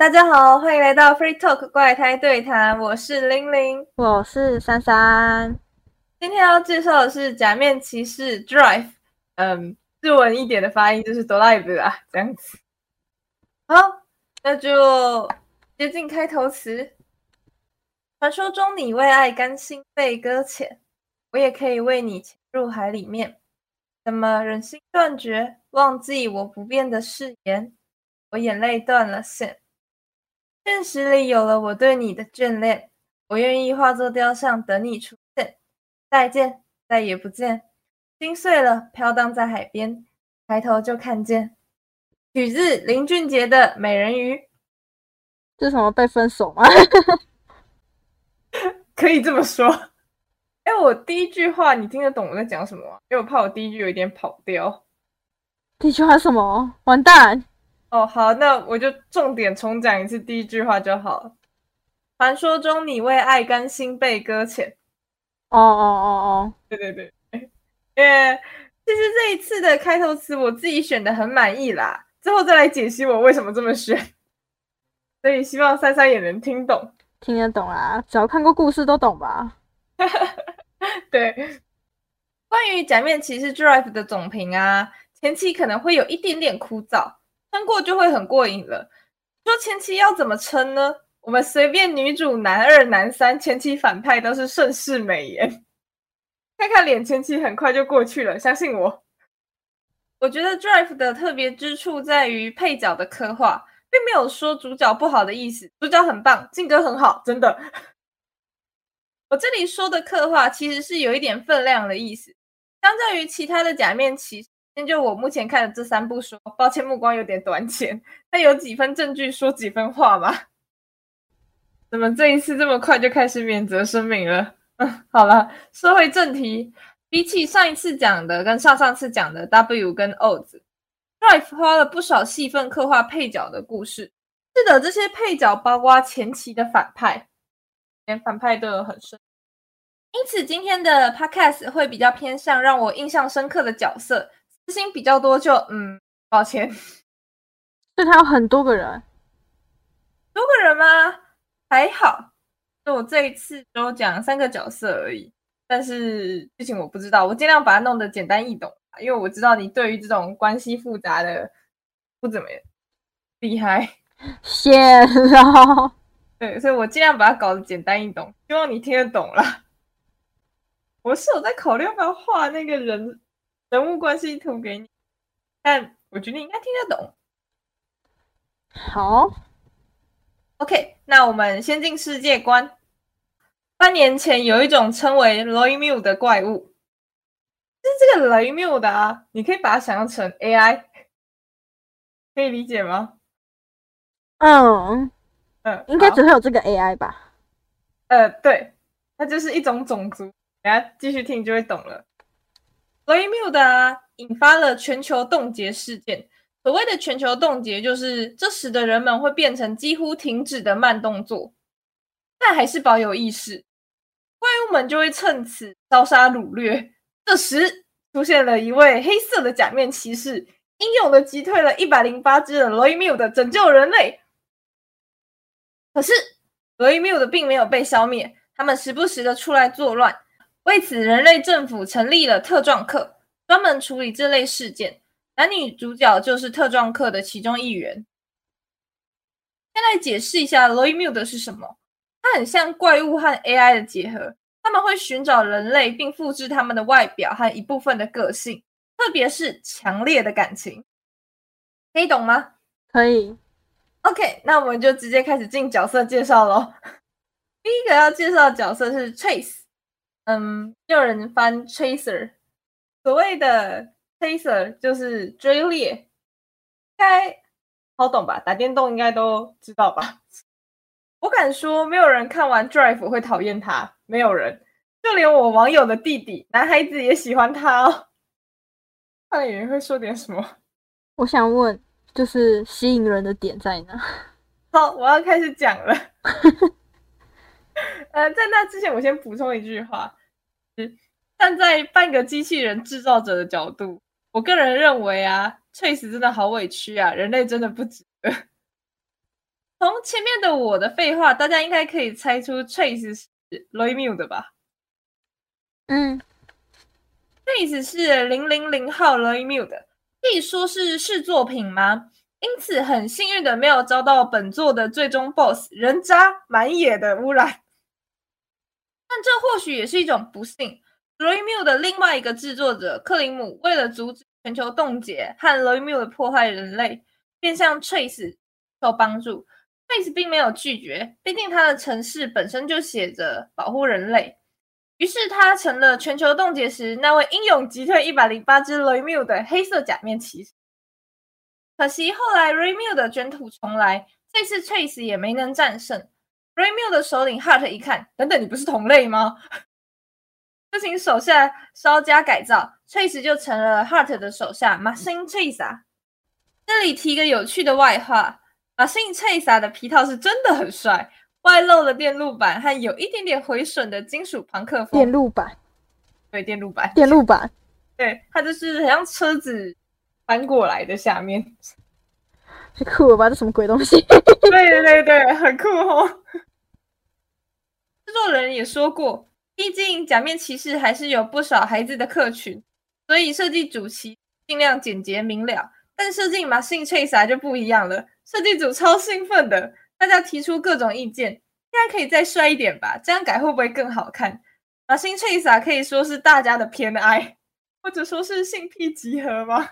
大家好，欢迎来到 Free Talk 怪胎对谈，我是玲玲，我是珊珊。今天要介绍的是假面骑士 Drive，嗯，日文一点的发音就是 Drive 啊，这样子。好，那就接近开头词。传说中你为爱甘心被搁浅，我也可以为你潜入海里面。怎么忍心断绝，忘记我不变的誓言？我眼泪断了线。现实里有了我对你的眷恋，我愿意化作雕像等你出现。再见，再也不见，心碎了，飘荡在海边，抬头就看见。取自林俊杰的《美人鱼》。这是什么被分手吗？可以这么说。哎，我第一句话你听得懂我在讲什么吗？因为我怕我第一句有一点跑调。第一句话什么？完蛋！哦，好，那我就重点重讲一次第一句话就好了。传说中你为爱甘心被搁浅。哦哦哦哦，对对对，因为其实这一次的开头词我自己选的很满意啦，之后再来解析我为什么这么选。所以希望珊珊也能听懂，听得懂啦，只要看过故事都懂吧。对，关于假面骑士 Drive 的总评啊，前期可能会有一点点枯燥。撑过就会很过瘾了。说前期要怎么撑呢？我们随便女主男二、男三，前期反派都是盛世美颜，看看脸，前期很快就过去了。相信我。我觉得 Drive 的特别之处在于配角的刻画，并没有说主角不好的意思，主角很棒，性格很好，真的。我这里说的刻画其实是有一点分量的意思，相较于其他的假面骑士。先就我目前看的这三部说，抱歉目光有点短浅，但有几分证据说几分话吧？怎么这一次这么快就开始免责声明了？嗯，好了，说回正题，比起上一次讲的跟上上次讲的 W 跟 O 子，Drive 花了不少戏份刻画配角的故事。是的，这些配角包括前期的反派，连反派都有很深。因此今天的 Podcast 会比较偏向让我印象深刻的角色。心比较多，就嗯，抱歉。对他有很多个人，多个人吗？还好，就我这一次都讲三个角色而已。但是剧情我不知道，我尽量把它弄得简单易懂，因为我知道你对于这种关系复杂的不怎么厉害。谢了。对，所以我尽量把它搞得简单易懂，希望你听得懂了。我是有在考虑要不要画那个人。人物关系图给你，但我觉得你应该听得懂。好，OK，那我们先进世界观。半年前有一种称为雷缪的怪物，就是这个雷缪的啊，你可以把它想象成 AI，可以理解吗？嗯嗯，应该只会有这个 AI 吧？呃，对，它就是一种种族。等下继续听就会懂了。雷缪的引发了全球冻结事件。所谓的全球冻结，就是这时的人们会变成几乎停止的慢动作，但还是保有意识。怪物们就会趁此烧杀掳掠。这时出现了一位黑色的假面骑士，英勇的击退了一百零八只的雷缪的，拯救人类。可是雷缪的并没有被消灭，他们时不时的出来作乱。为此，人类政府成立了特壮课，专门处理这类事件。男女主角就是特壮课的其中一员。先来解释一下 l o y m u 的是什么？它很像怪物和 AI 的结合，他们会寻找人类，并复制他们的外表和一部分的个性，特别是强烈的感情。可以懂吗？可以。OK，那我们就直接开始进角色介绍喽。第一个要介绍的角色是 Trace。嗯，有人翻 chaser，所谓的 chaser 就是追猎，应该好懂吧？打电动应该都知道吧？我敢说，没有人看完 drive 会讨厌他，没有人，就连我网友的弟弟男孩子也喜欢他哦。看演员会说点什么？我想问，就是吸引人的点在哪？好，我要开始讲了。呃，在那之前，我先补充一句话：，站在半个机器人制造者的角度，我个人认为啊，，Trace 真的好委屈啊，人类真的不值得。从前面的我的废话，大家应该可以猜出 Trace 是 Miu 的吧？嗯，Trace 是零零零号 Miu 的，可以说是试作品吗？因此很幸运的没有遭到本作的最终 BOSS 人渣满野的污染。但这或许也是一种不幸。Roy Miu 的另外一个制作者克林姆为了阻止全球冻结和 Roy Miu 的破坏人类，便向 Trace 求帮助。Trace 并没有拒绝，毕竟他的城市本身就写着保护人类。于是他成了全球冻结时那位英勇击退一百零八只 Roy Miu 的黑色假面骑士。可惜后来 Roy Miu 的卷土重来，这次 Trace 也没能战胜。R a y m i l 的首领 Hart 一看，等等，你不是同类吗？就请手下稍加改造，Trace 就成了 Hart 的手下 Machine 啊。这里提个有趣的外话，Machine Trace 的皮套是真的很帅，外露的电路板和有一点点毁损的金属朋克风。电路板，对，电路板，电路板，对，它就是很像车子翻过来的下面。太酷了吧！这什么鬼东西？对对对，很酷哦。人也说过，毕竟假面骑士还是有不少孩子的客群，所以设计主题尽量简洁明了。但设计马信 Chase 就不一样了，设计组超兴奋的，大家提出各种意见，应该可以再帅一点吧？这样改会不会更好看？马信 Chase 可以说是大家的偏爱，或者说是性癖集合吗？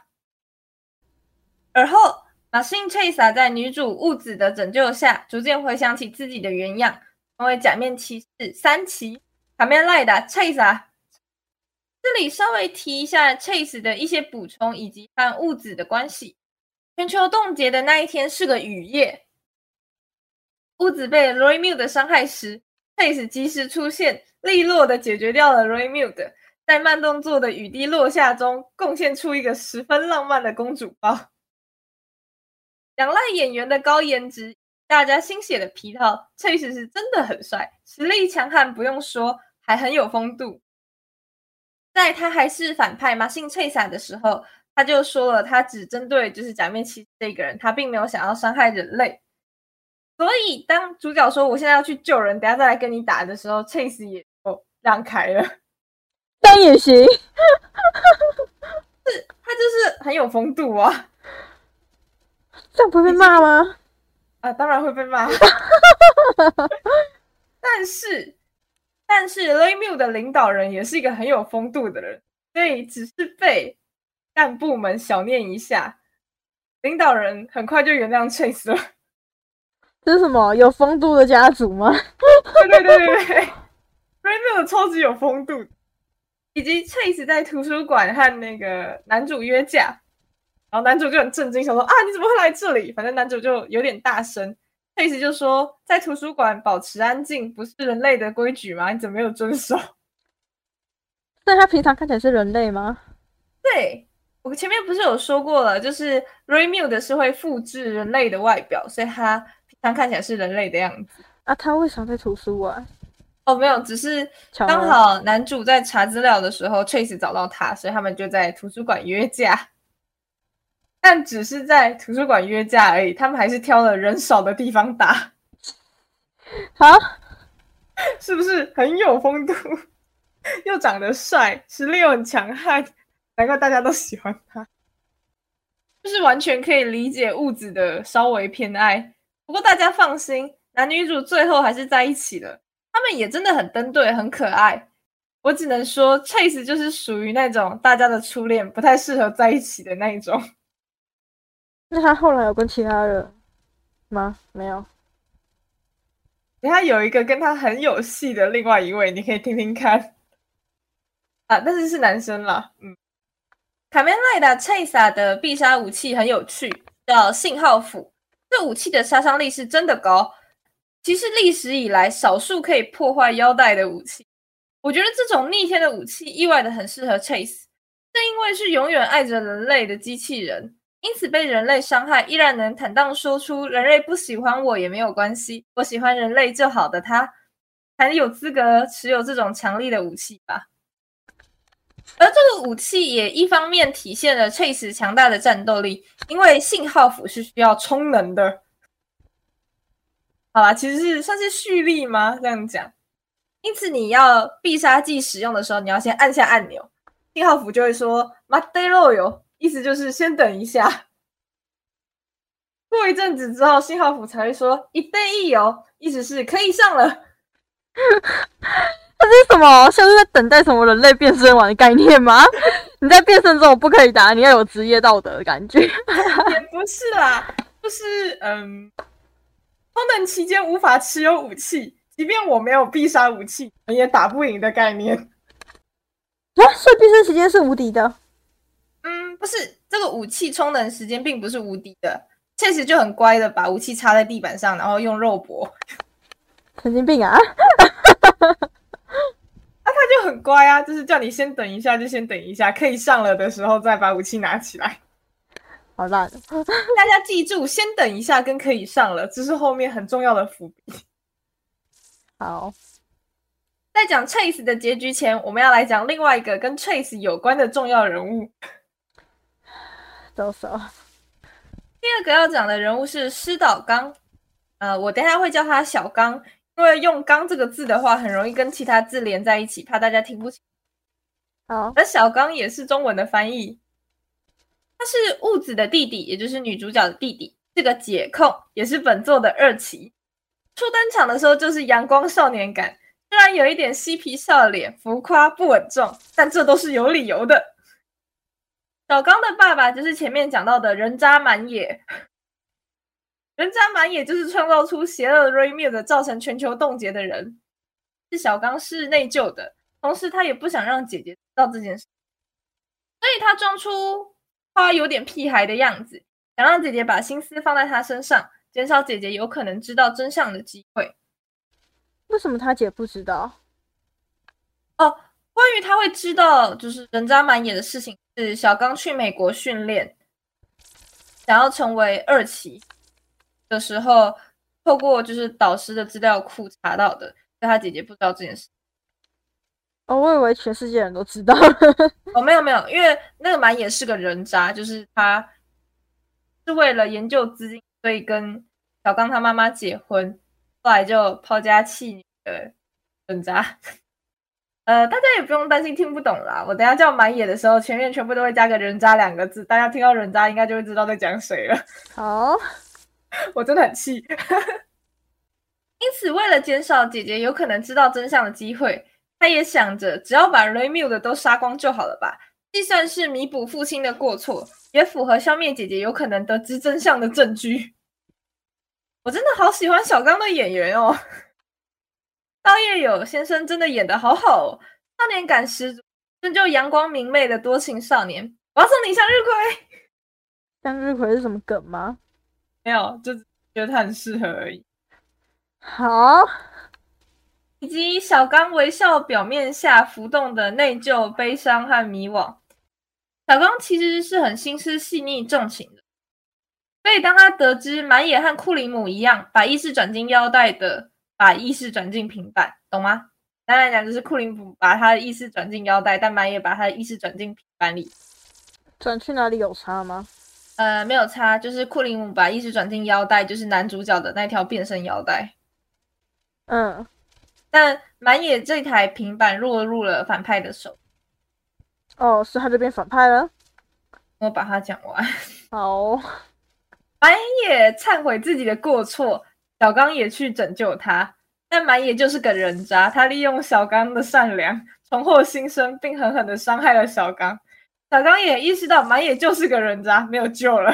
而后。马信 Chase 在女主物子的拯救下，逐渐回想起自己的原样，成为假面骑士三期卡面赖的 Chase 啊。这里稍微提一下 Chase 的一些补充以及和雾子的关系。全球冻结的那一天是个雨夜，物子被 Roy Miu 的伤害时，Chase 及时出现，利落的解决掉了 Roy Miu 的，在慢动作的雨滴落下中，贡献出一个十分浪漫的公主包。仰赖演员的高颜值，大家新写的皮套确实是真的很帅，实力强悍不用说，还很有风度。在他还是反派马信翠伞的时候，他就说了，他只针对就是假面骑士这个人，他并没有想要伤害人类。所以当主角说我现在要去救人，等下再来跟你打的时候，Chase 也就让开了，但也行，是他就是很有风度啊。这样不会被骂吗？啊，当然会被骂。但是，但是 l a m u 的领导人也是一个很有风度的人，所以只是被干部们小念一下，领导人很快就原谅 Chase 了。这是什么有风度的家族吗？对对对对对 l a 超级有风度，以及 Chase 在图书馆和那个男主约架。然后男主就很震惊，想说啊，你怎么会来这里？反正男主就有点大声，他意思就说，在图书馆保持安静不是人类的规矩吗？你怎么没有遵守？那他平常看起来是人类吗？对我前面不是有说过了，就是 Ray Miu 的是会复制人类的外表，所以他平常看起来是人类的样子。啊，他为什么在图书馆？哦，没有，只是刚好男主在查资料的时候，Chase 找到他，所以他们就在图书馆约架。但只是在图书馆约架而已，他们还是挑了人少的地方打。好，是不是很有风度？又长得帅，实力又很强悍，难怪大家都喜欢他。就是完全可以理解物子的稍微偏爱。不过大家放心，男女主最后还是在一起了。他们也真的很登对，很可爱。我只能说，Chase 就是属于那种大家的初恋，不太适合在一起的那一种。那他后来有跟其他人吗？没有。他有一个跟他很有戏的另外一位，你可以听听看。啊，但是是男生啦。嗯，卡梅拉达 Chase 的必杀武器很有趣，叫信号斧。这武器的杀伤力是真的高，其实历史以来少数可以破坏腰带的武器。我觉得这种逆天的武器意外的很适合 Chase，正因为是永远爱着人类的机器人。因此被人类伤害，依然能坦荡说出“人类不喜欢我也没有关系，我喜欢人类就好”的他，才有资格持有这种强力的武器吧。而这个武器也一方面体现了 Chase 强大的战斗力，因为信号斧是需要充能的。好吧，其实是算是蓄力吗？这样讲。因此，你要必杀技使用的时候，你要先按下按钮，信号符就会说 “ma de lo yo”，意思就是先等一下。过一阵子之后，信号符才会说“一对一游”，意思是可以上了。这是什么？像是在等待什么人类变身完的概念吗？你在变身中不可以打，你要有职业道德的感觉。也不是啦，就是嗯，功能期间无法持有武器。即便我没有必杀武器，也打不赢的概念啊！所以变身期间是无敌的。嗯，不是，这个武器充能时间并不是无敌的。确实就很乖的把武器插在地板上，然后用肉搏。神经病啊！啊，他就很乖啊，就是叫你先等一下，就先等一下，可以上了的时候再把武器拿起来。好烂！大家记住，先等一下跟可以上了，这是后面很重要的伏笔。好，在讲 Chase 的结局前，我们要来讲另外一个跟 Chase 有关的重要人物。都说，第二个要讲的人物是施岛刚，呃，我等下会叫他小刚，因为用“刚”这个字的话，很容易跟其他字连在一起，怕大家听不清。好，而小刚也是中文的翻译，他是雾子的弟弟，也就是女主角的弟弟，是个解控，也是本作的二期。初登场的时候就是阳光少年感，虽然有一点嬉皮笑脸、浮夸不稳重，但这都是有理由的。小刚的爸爸就是前面讲到的人渣满野，人渣满野就是创造出邪恶 Ray m i l 的，造成全球冻结的人。是小刚是内疚的，同时他也不想让姐姐知道这件事，所以他装出他有点屁孩的样子，想让姐姐把心思放在他身上。减少姐姐有可能知道真相的机会。为什么他姐不知道？哦，关于他会知道就是人渣满野的事情，是小刚去美国训练，想要成为二期的时候，透过就是导师的资料库查到的。但他姐姐不知道这件事。哦，我以为全世界人都知道。哦，没有没有，因为那个满野是个人渣，就是他是为了研究资金。所以跟小刚他妈妈结婚，后来就抛家弃女的人渣。呃，大家也不用担心听不懂啦。我等下叫满野的时候，前面全部都会加个人渣两个字，大家听到人渣应该就会知道在讲谁了。好，我真的很气。因此，为了减少姐姐有可能知道真相的机会，他也想着只要把 Raymu 的都杀光就好了吧，既算是弥补父亲的过错。也符合消灭姐姐有可能得知真相的证据。我真的好喜欢小刚的演员哦，道叶友先生真的演的好好哦，少年感十足，真就阳光明媚的多情少年。我要送你向日葵。向日葵是什么梗吗？没有，就觉得他很适合而已。好，以及小刚微笑表面下浮动的内疚、悲伤和迷惘。小刚其实是很心思细腻、重情的，所以当他得知满野和库里姆一样把意识转进腰带的，把意识转进平板，懂吗？简单来讲，就是库林姆把他的意识转进腰带，但满野把他的意识转进平板里。转去哪里有差吗？呃，没有差，就是库林姆把意识转进腰带，就是男主角的那条变身腰带。嗯，但满野这台平板落入了反派的手。哦，是他这边反派了。我把它讲完。好，满野忏悔自己的过错，小刚也去拯救他。但满野就是个人渣，他利用小刚的善良，重获新生，并狠狠的伤害了小刚。小刚也意识到满野就是个人渣，没有救了。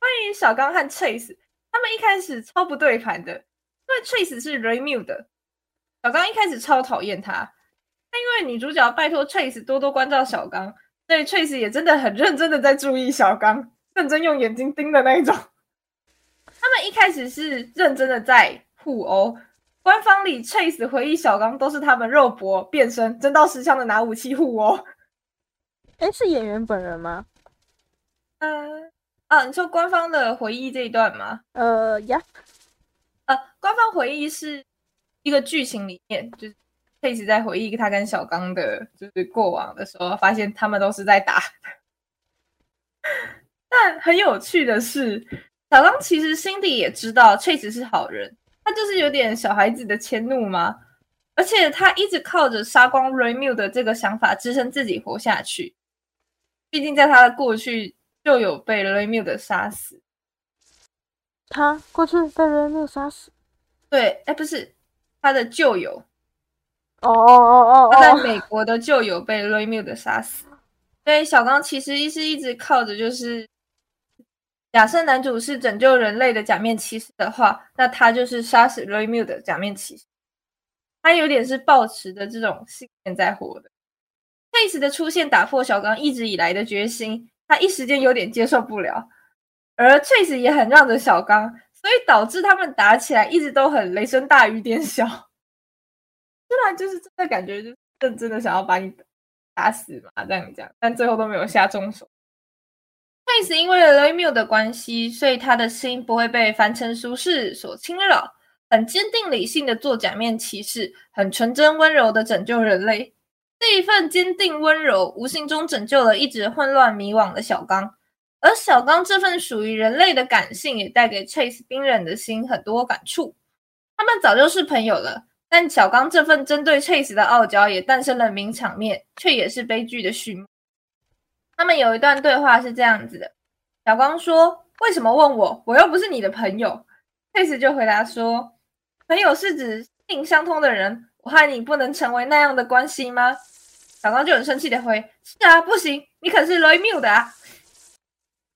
关于小刚和 Chase，他们一开始超不对盘的，因为 Chase 是 Remu 的，小刚一开始超讨厌他。因为女主角拜托 Chase 多多关照小刚，所以 Chase 也真的很认真的在注意小刚，认真用眼睛盯的那一种。他们一开始是认真的在互殴，官方里 Chase 回忆小刚都是他们肉搏、变身、真刀实枪的拿武器互殴。哎，是演员本人吗？嗯，啊，你说官方的回忆这一段吗？呃，呀，呃，官方回忆是一个剧情里面就是。佩奇在回忆他跟小刚的，就是过往的时候，发现他们都是在打。但很有趣的是，小刚其实心底也知道 Chase 是好人，他就是有点小孩子的迁怒嘛。而且他一直靠着杀光 Raymu 的这个想法支撑自己活下去。毕竟在他的过去就有被 Raymu 的杀死。他过去被 Raymu 杀死？对，哎，不是他的旧友。哦哦哦哦，他在美国的旧友被 Raymu 的杀死。所以小刚其实是一直靠着，就是假设男主是拯救人类的假面骑士的话，那他就是杀死 Raymu 的假面骑士。他有点是抱持的这种信念在活的。Chase 的出现打破小刚一直以来的决心，他一时间有点接受不了。而 Chase 也很让着小刚，所以导致他们打起来一直都很雷声大雨点小。虽然就是真的感觉，就认真的想要把你打死嘛，这样讲，但最后都没有下重手。Chase 因为了 Raymu 的关系，所以他的心不会被凡尘俗世所侵扰。很坚定理性的做假面骑士，很纯真温柔的拯救人类。这一份坚定温柔，无形中拯救了一直混乱迷惘的小刚。而小刚这份属于人类的感性，也带给 Chase 冰冷的心很多感触。他们早就是朋友了，但小刚这份针对 Chase 的傲娇，也诞生了名场面，却也是悲剧的序幕。他们有一段对话是这样子的：小光说：“为什么问我？我又不是你的朋友。Case 就回答说。朋友是指性相通的人，我和你不能成为那样的关系吗？小光就很生气的回：“是啊，不行，你可是雷缪的啊！”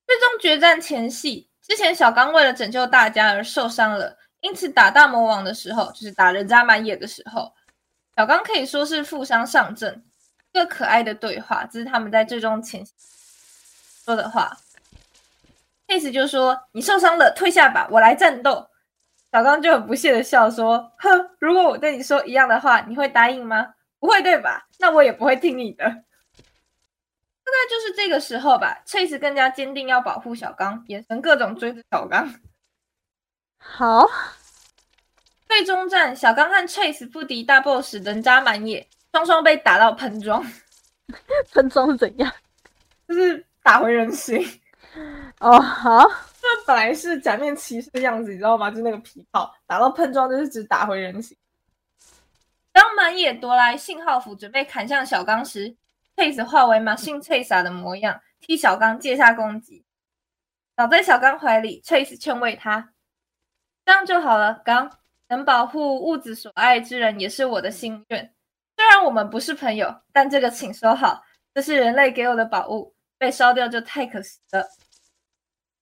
最终决战前夕，之前小刚为了拯救大家而受伤了，因此打大魔王的时候，就是打人渣满野的时候，小刚可以说是负伤上阵。一个可爱的对话，这是他们在最终前说的话。Case 就说：“你受伤了，退下吧，我来战斗。”小刚就很不屑的笑说：“哼，如果我对你说一样的话，你会答应吗？不会对吧？那我也不会听你的。”大概就是这个时候吧，Chase 更加坚定要保护小刚，眼神各种追着小刚。好，最终战，小刚和 Chase 不敌大 boss 人渣满野，双双被打到喷装。喷装是怎样？就是打回人形。哦，好。这本来是假面骑士的样子，你知道吗？就那个皮套打到喷装，就是只打回人形。当满野夺来信号符，准备砍向小刚时，Chase 化为马信翠洒的模样，替小刚借下攻击。倒在小刚怀里，Chase 劝慰他：“这样就好了，刚能保护物子所爱之人，也是我的心愿。虽然我们不是朋友，但这个请收好，这是人类给我的宝物，被烧掉就太可惜了。”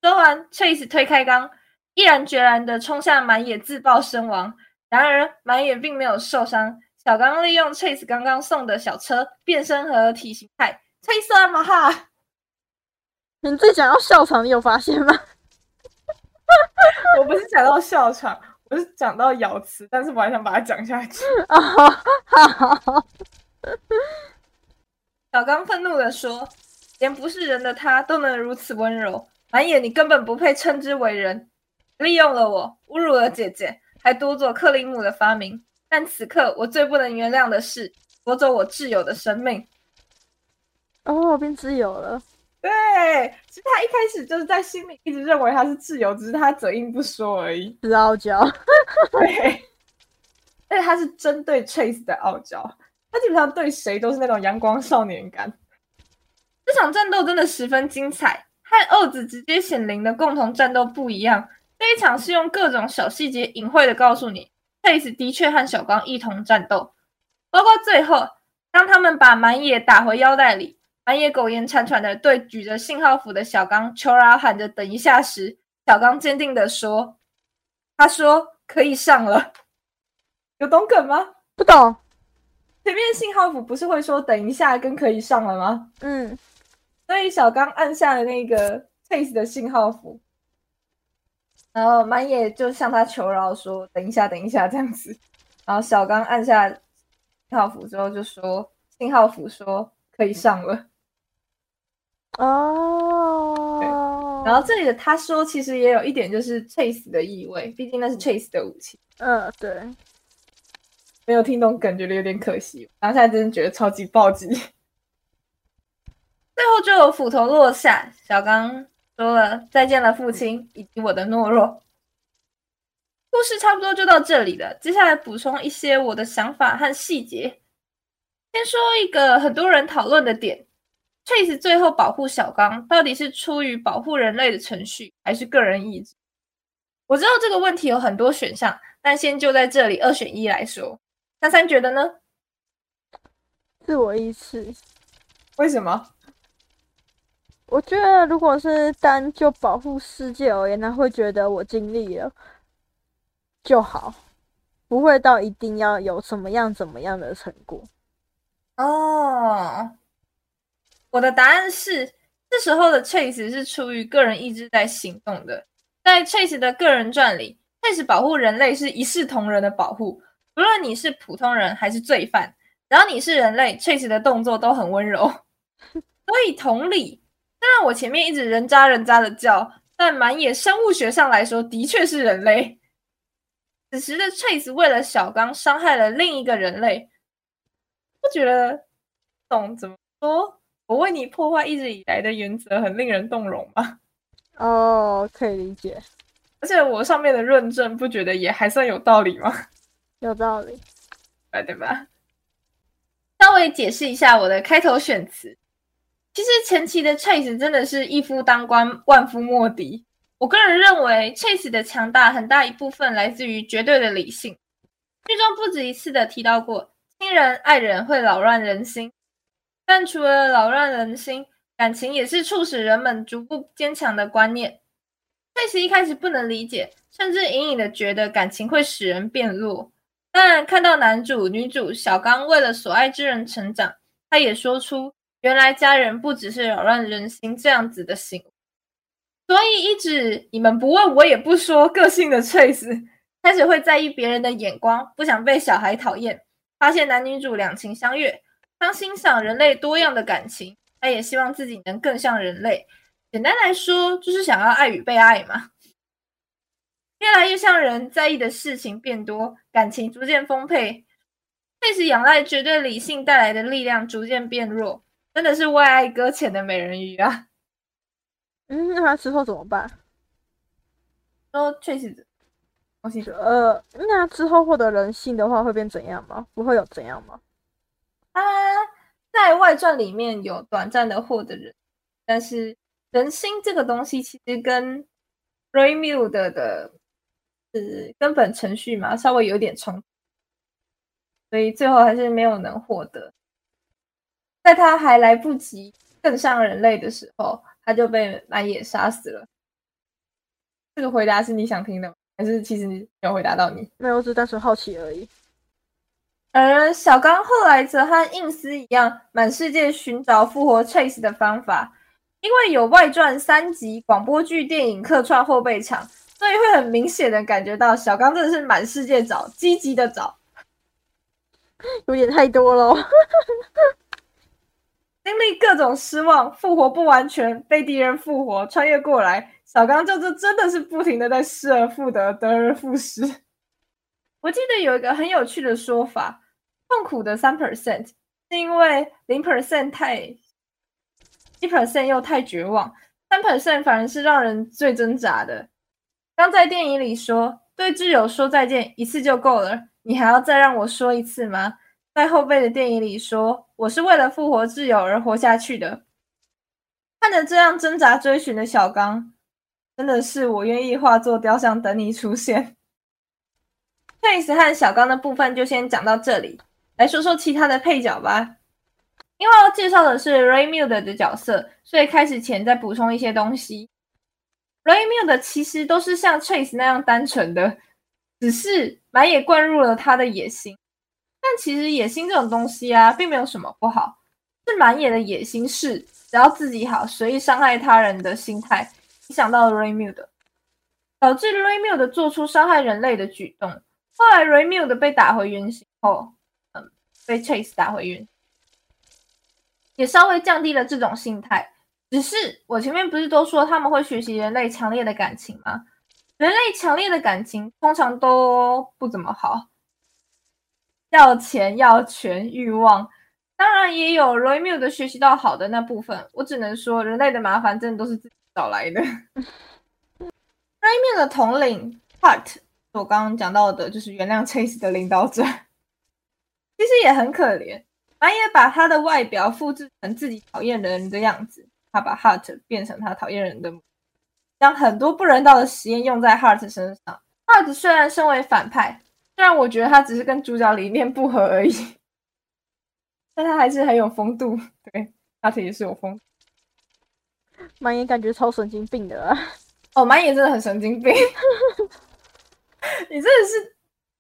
说完，Chase 推开缸，毅然决然的冲向满野，自爆身亡。然而满野并没有受伤。小刚利用 Chase 刚刚送的小车变身合体形态，吹算吗？哈！你最想要笑场，你有发现吗？我不是讲到笑场，我是讲到咬词，但是我还想把它讲下去。小刚愤怒的说：“连不是人的他都能如此温柔。”满眼，你根本不配称之为人，利用了我，侮辱了姐姐，还夺走克林姆的发明。但此刻，我最不能原谅的是夺走我挚友的生命。哦，变挚友了。对，其实他一开始就是在心里一直认为他是自由，只是他嘴硬不说而已。是傲娇。对，而且他是针对 Chase 的傲娇，他基本上对谁都是那种阳光少年感。这场战斗真的十分精彩。和二子直接显灵的共同战斗不一样，这一场是用各种小细节隐晦的告诉你，Chase 的确和小刚一同战斗，包括最后当他们把满野打回腰带里，满野苟延残喘的对举着信号符的小刚求饶喊着等一下时，小刚坚定的说：“他说可以上了。”有懂梗吗？不懂。前面信号符不是会说等一下跟可以上了吗？嗯。所以小刚按下了那个 Chase 的信号符，然后满野就向他求饶说：“等一下，等一下，这样子。”然后小刚按下信号符之后就说：“信号符说可以上了。”哦，然后这里的他说其实也有一点就是 Chase 的意味，毕竟那是 Chase 的武器。嗯，对。没有听懂，感觉有点可惜。然后现在真的觉得超级暴击。最后就有斧头落下，小刚说了再见了，父亲，以及我的懦弱。故事差不多就到这里了，接下来补充一些我的想法和细节。先说一个很多人讨论的点：Chase 最后保护小刚，到底是出于保护人类的程序，还是个人意志？我知道这个问题有很多选项，但先就在这里二选一来说。三三觉得呢？自我意识。为什么？我觉得，如果是单就保护世界而言，他会觉得我尽力了就好，不会到一定要有什么样怎么样的成果。哦，我的答案是，这时候的 Chase 是出于个人意志在行动的。在 Chase 的个人传里，Chase 保护人类是一视同仁的保护，无论你是普通人还是罪犯，只要你是人类，Chase 的动作都很温柔。所以同理。虽然我前面一直人渣人渣的叫，但满野生物学上来说，的确是人类。此时的 Chase 为了小刚伤害了另一个人类，不觉得懂怎么说？我为你破坏一直以来的原则，很令人动容吗？哦，可以理解。而且我上面的论证，不觉得也还算有道理吗？有道理，对吧？稍微解释一下我的开头选词。其实前期的 Chase 真的是一夫当关，万夫莫敌。我个人认为，Chase 的强大很大一部分来自于绝对的理性。剧中不止一次的提到过，亲人、爱人会扰乱人心，但除了扰乱人心，感情也是促使人们逐步坚强的观念。Chase 一开始不能理解，甚至隐隐的觉得感情会使人变弱。但看到男主、女主小刚为了所爱之人成长，他也说出。原来家人不只是扰乱人心这样子的行，所以一直你们不问我也不说。个性的 Chase 开始会在意别人的眼光，不想被小孩讨厌。发现男女主两情相悦，当欣赏人类多样的感情，他也希望自己能更像人类。简单来说，就是想要爱与被爱嘛。越来越像人，在意的事情变多，感情逐渐丰沛。Chase 仰赖绝对理性带来的力量逐渐变弱。真的是为爱搁浅的美人鱼啊！嗯，那他之后怎么办？说确实，我记得，呃，那之后获得人性的话会变怎样吗？不会有怎样吗？他在外传里面有短暂的获得人，但是人心这个东西其实跟 Raymu 的的是根本程序嘛，稍微有点冲突，所以最后还是没有能获得。在他还来不及更像人类的时候，他就被满野杀死了。这个回答是你想听的吗？还是其实没有回答到你？没有，只是单纯好奇而已。而小刚后来则和印斯一样，满世界寻找复活 Chase 的方法。因为有外传三集、广播剧、电影客串后备场，所以会很明显的感觉到小刚真的是满世界找，积极的找，有点太多了。经历各种失望，复活不完全，被敌人复活，穿越过来，小刚就是真的是不停的在失而复得，得而复失。我记得有一个很有趣的说法，痛苦的三 percent 是因为零 percent 太，一 percent 又太绝望，三 percent 反而是让人最挣扎的。刚在电影里说对挚友说再见一次就够了，你还要再让我说一次吗？在后辈的电影里说：“我是为了复活挚友而活下去的。”看着这样挣扎追寻的小刚，真的是我愿意化作雕像等你出现。case 和小刚的部分就先讲到这里，来说说其他的配角吧。因为要介绍的是 Raymu 的角色，所以开始前再补充一些东西。Raymu 的其实都是像 Chase 那样单纯的，只是满野灌入了他的野心。但其实野心这种东西啊，并没有什么不好。是满野的野心是只要自己好，随意伤害他人的心态，影响到了 Raymu 的，导致 Raymu 的做出伤害人类的举动。后来 Raymu 的被打回原形后，被 Chase 打回原，也稍微降低了这种心态。只是我前面不是都说他们会学习人类强烈的感情吗？人类强烈的感情通常都不怎么好。要钱要权欲望，当然也有 Roy m u 的学习到好的那部分。我只能说，人类的麻烦真的都是自己找来的。Rayman 的统领 Hart，我刚刚讲到的，就是原谅 Chase 的领导者，其实也很可怜。满也把他的外表复制成自己讨厌人的样子，他把 Hart 变成他讨厌人的，将很多不人道的实验用在 Hart 身上。Hart 虽然身为反派，虽然我觉得他只是跟主角理念不合而已，但他还是很有风度。对，Hart 也是有风。满眼感觉超神经病的啊！哦，满眼真的很神经病。你真的是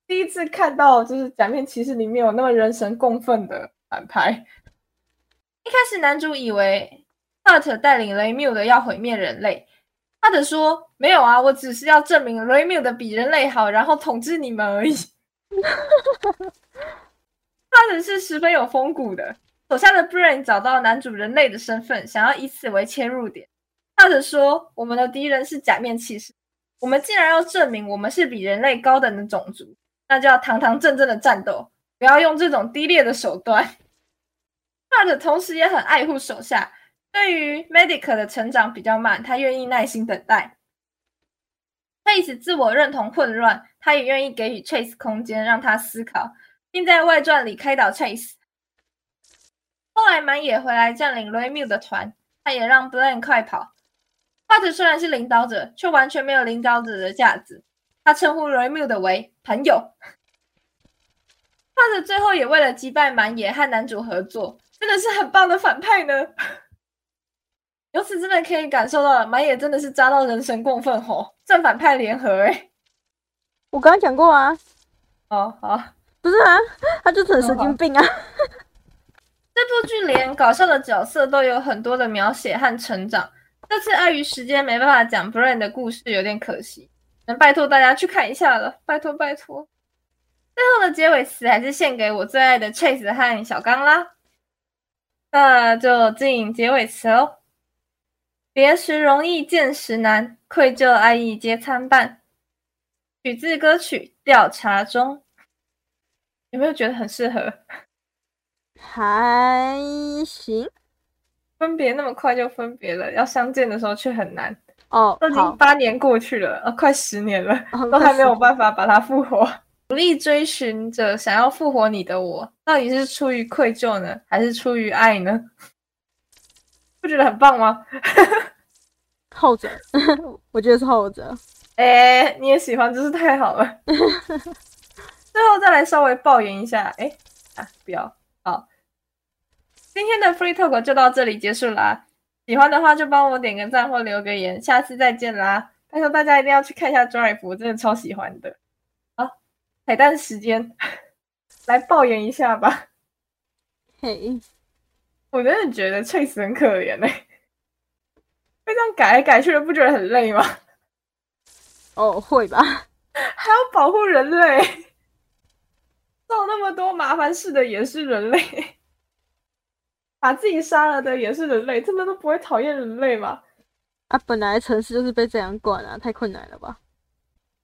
第一次看到，就是假面骑士里面有那么人神共愤的。反派 一开始，男主以为 Hart 带领雷缪的要毁灭人类。他的说：“没有啊，我只是要证明雷缪的比人类好，然后统治你们而已。”他的是十分有风骨的。手下的 Brain 找到男主人类的身份，想要以此为切入点。他的说：“我们的敌人是假面骑士，我们既然要证明我们是比人类高等的种族，那就要堂堂正正的战斗，不要用这种低劣的手段。”帕特同时也很爱护手下，对于 Medic 的成长比较慢，他愿意耐心等待。Chase 自我认同混乱，他也愿意给予 Chase 空间，让他思考，并在外传里开导 Chase。后来满野回来占领 Raymu 的团，他也让 Blaine 快跑。Hart 虽然是领导者，却完全没有领导者的架子，他称呼 Raymu 的为朋友。Hart 最后也为了击败满野和男主合作。真的是很棒的反派呢，由此真的可以感受到满野真的是扎到人神共愤吼，正反派联合哎。我刚刚讲过啊，哦好，不是啊，他就是很神经病啊。这部剧连搞笑的角色都有很多的描写和成长，这次碍于时间没办法讲 Brain 的故事，有点可惜，能拜托大家去看一下了，拜托拜托。最后的结尾词还是献给我最爱的 Chase 和小刚啦。那就进结尾词哦。别时容易见时难，愧疚爱意皆参半。取自歌曲《调查中》，有没有觉得很适合？还行。分别那么快就分别了，要相见的时候却很难。哦，都已经八年过去了，呃，快十年了，都还没有办法把它复活。努力追寻着想要复活你的我，到底是出于愧疚呢，还是出于爱呢？不觉得很棒吗？后者，我觉得是后者。哎，你也喜欢，真是太好了。最后再来稍微抱怨一下，哎，啊，不要，好，今天的 Free Talk 就到这里结束啦。喜欢的话就帮我点个赞或留个言，下次再见啦！拜托大家一定要去看一下 Drive，我真的超喜欢的。彩蛋时间，来抱怨一下吧。嘿，我真的觉得 Chase 很可怜哎，被这样改来改去的，不觉得很累吗？哦，会吧。还要保护人类，造那么多麻烦事的也是人类，把自己杀了的也是人类，他们都不会讨厌人类吗？啊，本来城市就是被这样管啊，太困难了吧？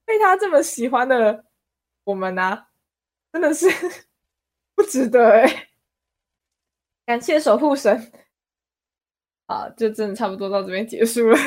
被他这么喜欢的。我们呢，真的是 不值得哎！感谢守护神，好，就真的差不多到这边结束了。